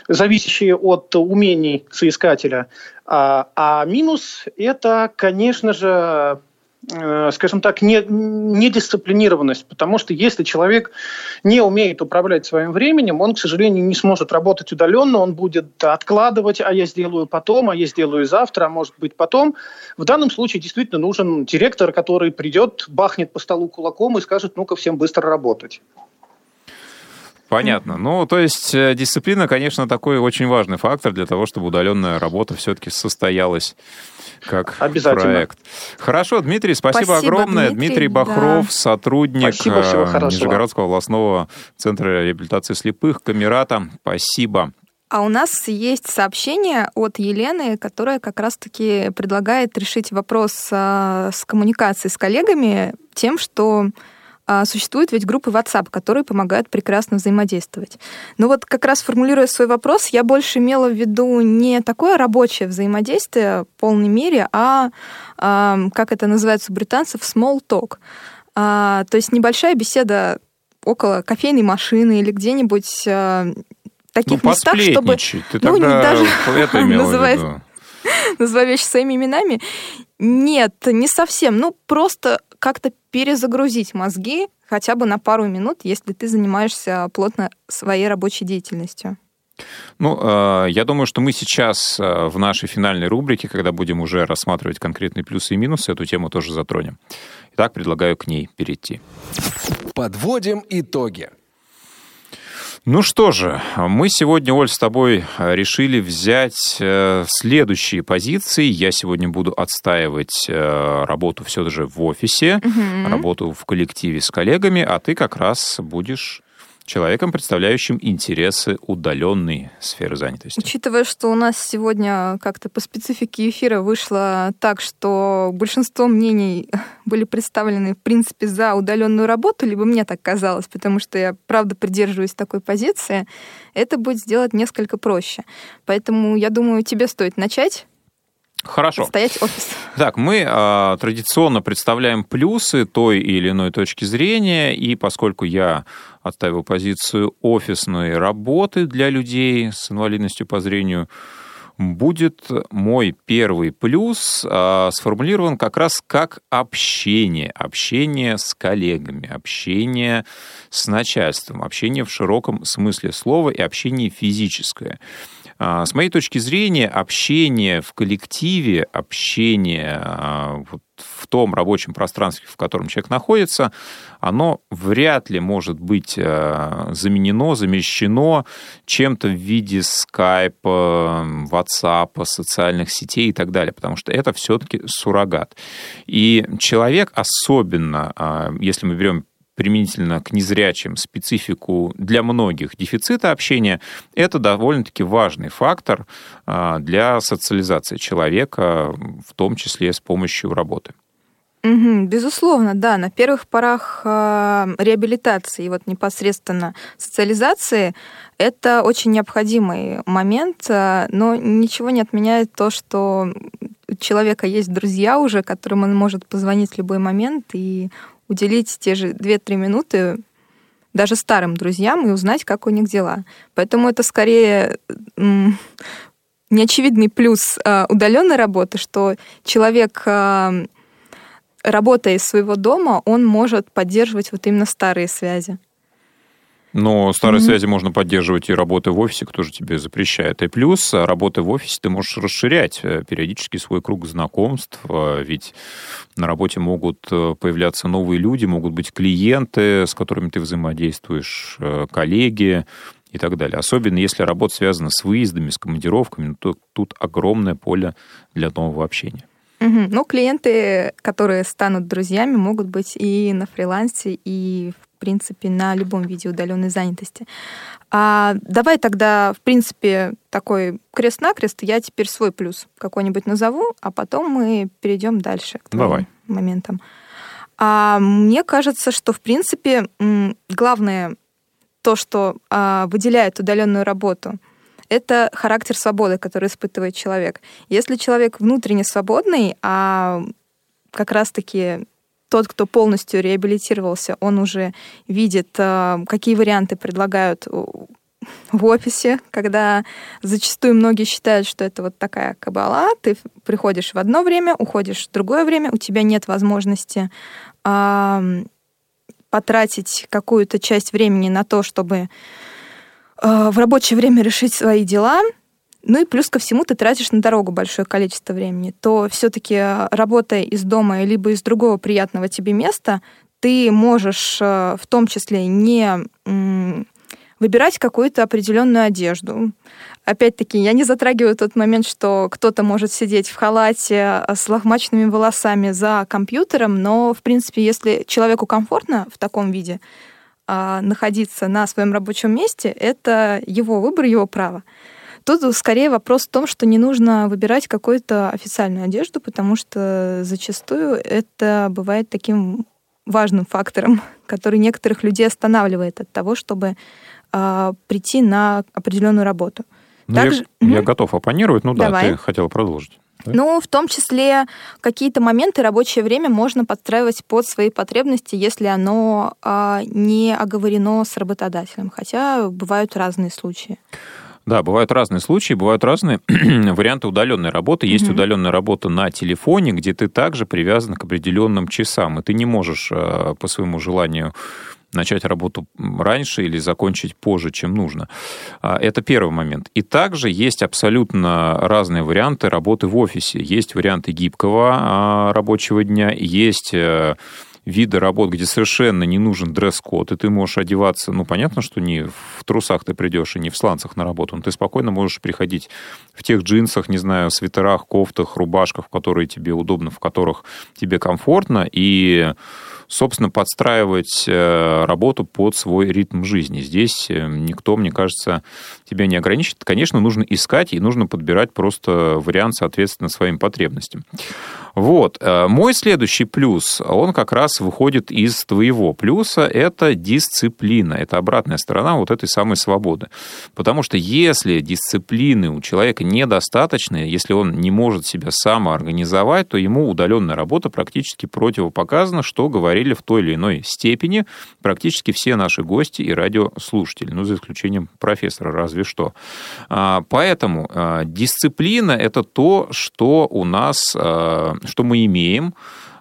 зависящая от умений соискателя. А, а минус – это, конечно же, Э, скажем так, не, недисциплинированность, потому что если человек не умеет управлять своим временем, он, к сожалению, не сможет работать удаленно, он будет откладывать, а я сделаю потом, а я сделаю завтра, а может быть потом. В данном случае действительно нужен директор, который придет, бахнет по столу кулаком и скажет, ну-ка всем быстро работать. Понятно. Ну, то есть э, дисциплина, конечно, такой очень важный фактор для того, чтобы удаленная работа все-таки состоялась как проект. Хорошо, Дмитрий, спасибо, спасибо огромное. Дмитрий, Дмитрий Бахров, да. сотрудник спасибо, э, Нижегородского областного центра реабилитации слепых Камерата. Спасибо. А у нас есть сообщение от Елены, которая как раз-таки предлагает решить вопрос э, с коммуникацией с коллегами тем, что а, существуют ведь группы WhatsApp, которые помогают прекрасно взаимодействовать. Но вот как раз формулируя свой вопрос, я больше имела в виду не такое рабочее взаимодействие в полной мере, а, а как это называется у британцев, small talk. А, то есть небольшая беседа около кофейной машины или где-нибудь а, таких ну, местах, чтобы... Ты ну, не даже это называть, называя вещи своими именами. Нет, не совсем. Ну, просто как-то перезагрузить мозги хотя бы на пару минут, если ты занимаешься плотно своей рабочей деятельностью. Ну, э, я думаю, что мы сейчас э, в нашей финальной рубрике, когда будем уже рассматривать конкретные плюсы и минусы, эту тему тоже затронем. Итак, предлагаю к ней перейти. Подводим итоги. Ну что же, мы сегодня, Оль, с тобой э, решили взять э, следующие позиции. Я сегодня буду отстаивать э, работу все же в офисе, угу. работу в коллективе с коллегами, а ты как раз будешь человеком, представляющим интересы удаленной сферы занятости. Учитывая, что у нас сегодня как-то по специфике эфира вышло так, что большинство мнений были представлены, в принципе, за удаленную работу, либо мне так казалось, потому что я, правда, придерживаюсь такой позиции, это будет сделать несколько проще. Поэтому, я думаю, тебе стоит начать Хорошо. Стоять офис. Так, мы э, традиционно представляем плюсы той или иной точки зрения, и поскольку я отстаиваю позицию офисной работы для людей с инвалидностью по зрению, будет мой первый плюс э, сформулирован как раз как общение. Общение с коллегами, общение с начальством, общение в широком смысле слова и общение физическое. А, с моей точки зрения, общение в коллективе, общение а, вот в том рабочем пространстве, в котором человек находится, оно вряд ли может быть а, заменено, замещено чем-то в виде скайпа, WhatsApp, социальных сетей и так далее, потому что это все-таки суррогат. И человек, особенно если мы берем применительно к незрячим специфику для многих дефицита общения, это довольно-таки важный фактор а, для социализации человека, в том числе с помощью работы. Безусловно, да. На первых порах э, реабилитации, вот непосредственно социализации, это очень необходимый момент, э, но ничего не отменяет то, что у человека есть друзья уже, которым он может позвонить в любой момент и уделить те же 2-3 минуты даже старым друзьям и узнать, как у них дела. Поэтому это скорее неочевидный плюс э, удаленной работы, что человек э, работая из своего дома, он может поддерживать вот именно старые связи. Но старые mm-hmm. связи можно поддерживать и работая в офисе, кто же тебе запрещает. И плюс, а, работая в офисе, ты можешь расширять э, периодически свой круг знакомств, а, ведь на работе могут э, появляться новые люди, могут быть клиенты, с которыми ты взаимодействуешь, э, коллеги и так далее. Особенно если работа связана с выездами, с командировками, то тут огромное поле для нового общения. Угу. Ну, клиенты, которые станут друзьями, могут быть и на фрилансе, и, в принципе, на любом виде удаленной занятости. А давай тогда, в принципе, такой крест-накрест, я теперь свой плюс какой-нибудь назову, а потом мы перейдем дальше к твоим давай. моментам. А мне кажется, что, в принципе, главное то, что а, выделяет удаленную работу — это характер свободы, который испытывает человек. Если человек внутренне свободный, а как раз-таки тот, кто полностью реабилитировался, он уже видит, э, какие варианты предлагают в офисе, когда зачастую многие считают, что это вот такая кабала, ты приходишь в одно время, уходишь в другое время, у тебя нет возможности э, потратить какую-то часть времени на то, чтобы Э, в рабочее время решить свои дела, ну и плюс ко всему ты тратишь на дорогу большое количество времени, то все-таки э, работая из дома либо из другого приятного тебе места, ты можешь э, в том числе не выбирать какую-то определенную одежду. Опять-таки, я не затрагиваю тот момент, что кто-то может сидеть в халате с лохмачными волосами за компьютером, но, в принципе, если человеку комфортно в таком виде, а, находиться на своем рабочем месте, это его выбор, его право. Тут скорее вопрос в том, что не нужно выбирать какую-то официальную одежду, потому что зачастую это бывает таким важным фактором, который некоторых людей останавливает от того, чтобы э, прийти на определенную работу. Ну, Также... я, я готов оппонировать, ну Давай. да, ты хотела продолжить. Ну, в том числе какие-то моменты рабочее время можно подстраивать под свои потребности, если оно а, не оговорено с работодателем. Хотя бывают разные случаи. Да, бывают разные случаи, бывают разные варианты удаленной работы. Есть mm-hmm. удаленная работа на телефоне, где ты также привязан к определенным часам, и ты не можешь а, по своему желанию начать работу раньше или закончить позже, чем нужно. А, это первый момент. И также есть абсолютно разные варианты работы в офисе. Есть варианты гибкого а, рабочего дня, есть э, виды работ, где совершенно не нужен дресс-код, и ты можешь одеваться, ну, понятно, что не в трусах ты придешь и не в сланцах на работу, но ты спокойно можешь приходить в тех джинсах, не знаю, свитерах, кофтах, рубашках, которые тебе удобно, в которых тебе комфортно, и собственно, подстраивать э, работу под свой ритм жизни. Здесь э, никто, мне кажется, тебя не ограничит. Конечно, нужно искать и нужно подбирать просто вариант соответственно своим потребностям. Вот. Э, мой следующий плюс, он как раз выходит из твоего плюса, это дисциплина. Это обратная сторона вот этой самой свободы. Потому что если дисциплины у человека недостаточно, если он не может себя самоорганизовать, то ему удаленная работа практически противопоказана, что говорили в той или иной степени практически все наши гости и радиослушатели, ну, за исключением профессора, разве что. А, поэтому а, дисциплина – это то, что у нас а, что мы имеем,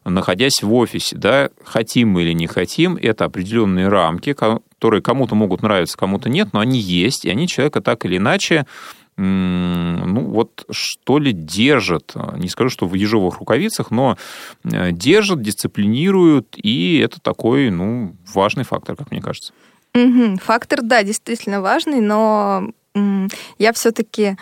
находясь в офисе, да, хотим мы или не хотим, это определенные рамки, которые кому-то могут нравиться, кому-то нет, но они есть, и они человека так или иначе ну вот что ли держат, не скажу, что в ежовых рукавицах, но э, держат, дисциплинируют, и это такой, ну, важный фактор, как мне кажется. Фактор, да, действительно важный, но я все-таки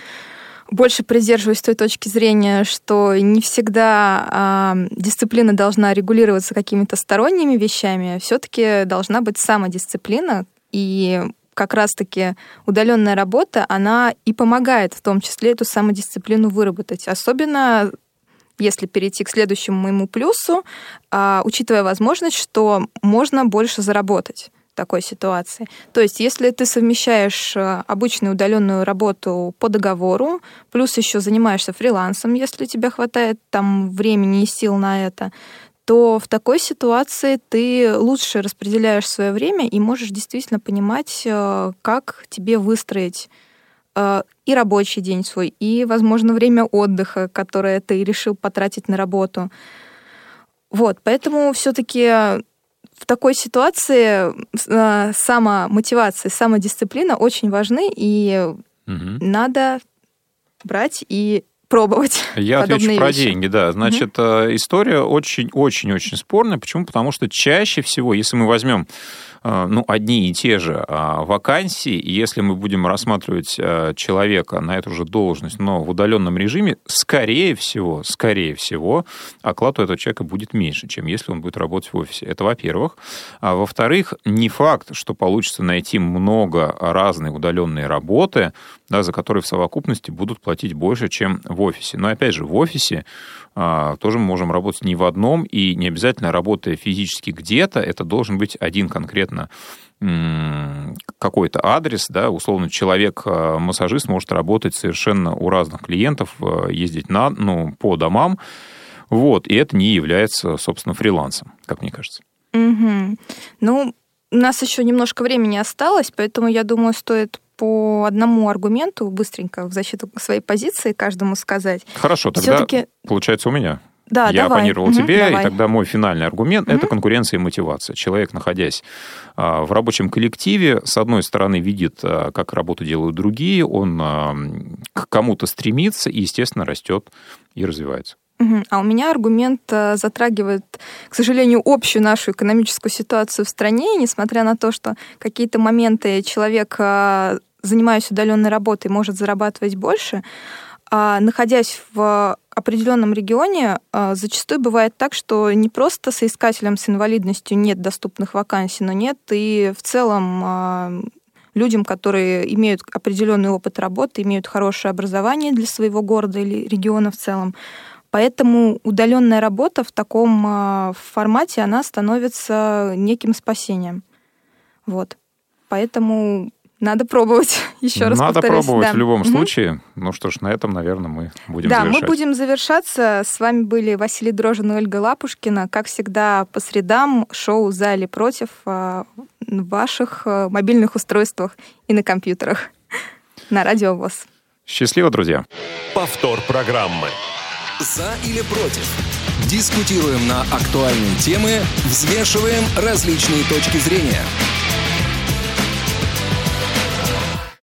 больше придерживаюсь той точки зрения, что не всегда э, дисциплина должна регулироваться какими-то сторонними вещами, а все-таки должна быть самодисциплина. И как раз-таки удаленная работа, она и помогает в том числе эту самодисциплину выработать. Особенно если перейти к следующему моему плюсу, а, учитывая возможность, что можно больше заработать такой ситуации. То есть, если ты совмещаешь э, обычную удаленную работу по договору, плюс еще занимаешься фрилансом, если у тебя хватает там времени и сил на это, то в такой ситуации ты лучше распределяешь свое время и можешь действительно понимать, э, как тебе выстроить э, и рабочий день свой, и, возможно, время отдыха, которое ты решил потратить на работу. Вот, поэтому все-таки в такой ситуации э, самомотивация, самодисциплина очень важны, и угу. надо брать и пробовать. Я отвечу про вещи. деньги, да. Значит, угу. история очень-очень-очень спорная. Почему? Потому что чаще всего, если мы возьмем ну, одни и те же а, вакансии, если мы будем рассматривать э, человека на эту же должность, но в удаленном режиме, скорее всего, скорее всего, оклад у этого человека будет меньше, чем если он будет работать в офисе. Это во-первых. А во-вторых, не факт, что получится найти много разной удаленной работы, да, за которые в совокупности будут платить больше, чем в офисе. Но опять же, в офисе а, тоже мы можем работать не в одном, и не обязательно работая физически где-то, это должен быть один конкретно какой-то адрес, да, условно, человек-массажист а, может работать совершенно у разных клиентов, а, ездить на, ну, по домам, вот, и это не является, собственно, фрилансом, как мне кажется. Угу. Ну, у нас еще немножко времени осталось, поэтому, я думаю, стоит по одному аргументу быстренько в защиту своей позиции каждому сказать. Хорошо, тогда Все-таки... получается у меня. Да, Я давай. оппонировал угу, тебе, давай. и тогда мой финальный аргумент угу. это конкуренция и мотивация. Человек, находясь а, в рабочем коллективе, с одной стороны, видит, а, как работу делают другие, он а, к кому-то стремится и, естественно, растет и развивается. А у меня аргумент затрагивает, к сожалению, общую нашу экономическую ситуацию в стране, несмотря на то, что какие-то моменты человек занимаясь удаленной работой, может зарабатывать больше, а находясь в определенном регионе, а, зачастую бывает так, что не просто соискателям с инвалидностью нет доступных вакансий, но нет и в целом а, людям, которые имеют определенный опыт работы, имеют хорошее образование для своего города или региона в целом. Поэтому удаленная работа в таком а, формате, она становится неким спасением. Вот. Поэтому надо пробовать еще раз Надо повторюсь. пробовать да. в любом угу. случае. Ну что ж, на этом, наверное, мы будем да, завершать. мы будем завершаться. С вами были Василий Дрожин и Ольга Лапушкина. Как всегда, по средам шоу «За или против» в ваших э, мобильных устройствах и на компьютерах на Радио ВОЗ. Счастливо, друзья. Повтор программы. «За или против» Дискутируем на актуальные темы, взвешиваем различные точки зрения –